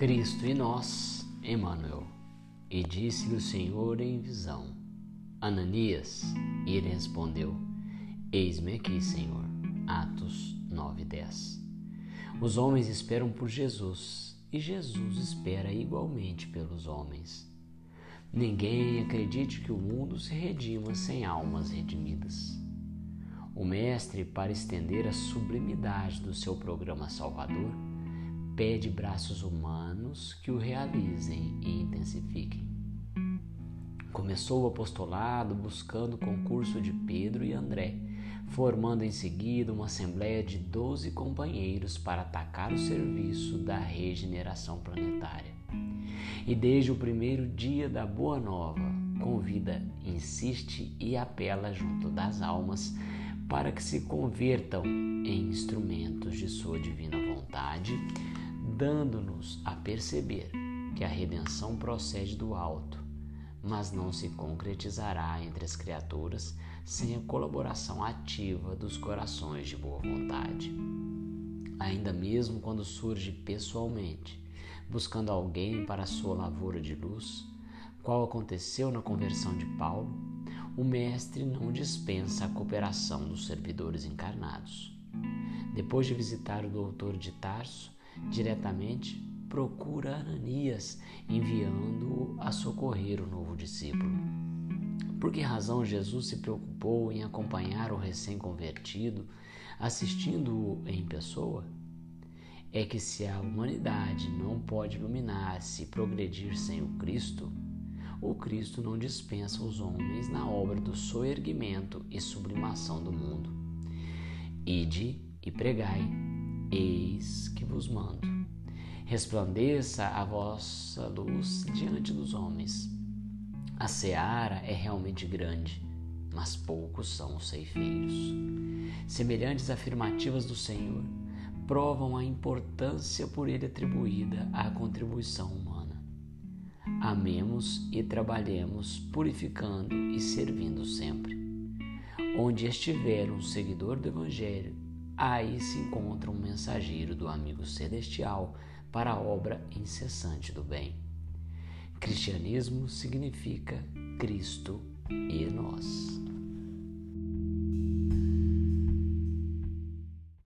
Cristo e nós, Emmanuel. E disse-lhe o Senhor em visão: Ananias. E ele respondeu: Eis-me aqui, Senhor. Atos 9:10. Os homens esperam por Jesus e Jesus espera igualmente pelos homens. Ninguém acredite que o mundo se redima sem almas redimidas. O Mestre, para estender a sublimidade do seu programa salvador, pede braços humanos que o realizem e intensifiquem. Começou o apostolado buscando o concurso de Pedro e André, formando em seguida uma assembleia de doze companheiros para atacar o serviço da regeneração planetária. E desde o primeiro dia da Boa Nova, convida, insiste e apela junto das almas para que se convertam em instrumentos de Sua divina vontade, dando-nos a perceber que a redenção procede do alto, mas não se concretizará entre as criaturas sem a colaboração ativa dos corações de boa vontade. Ainda mesmo quando surge pessoalmente, buscando alguém para a sua lavoura de luz, qual aconteceu na conversão de Paulo, o Mestre não dispensa a cooperação dos servidores encarnados. Depois de visitar o doutor de Tarso, diretamente procura Ananias, enviando-o a socorrer o novo discípulo. Por que razão Jesus se preocupou em acompanhar o recém-convertido, assistindo-o em pessoa? É que se a humanidade não pode iluminar-se e progredir sem o Cristo, o Cristo não dispensa os homens na obra do soerguimento e sublimação do mundo. Ide e pregai, eis que vos mando. Resplandeça a vossa luz diante dos homens. A seara é realmente grande, mas poucos são os ceifeiros. Semelhantes afirmativas do Senhor provam a importância por ele atribuída à contribuição humana. Amemos e trabalhemos purificando e servindo sempre. Onde estiver um seguidor do Evangelho, aí se encontra um mensageiro do amigo celestial para a obra incessante do bem. Cristianismo significa Cristo e.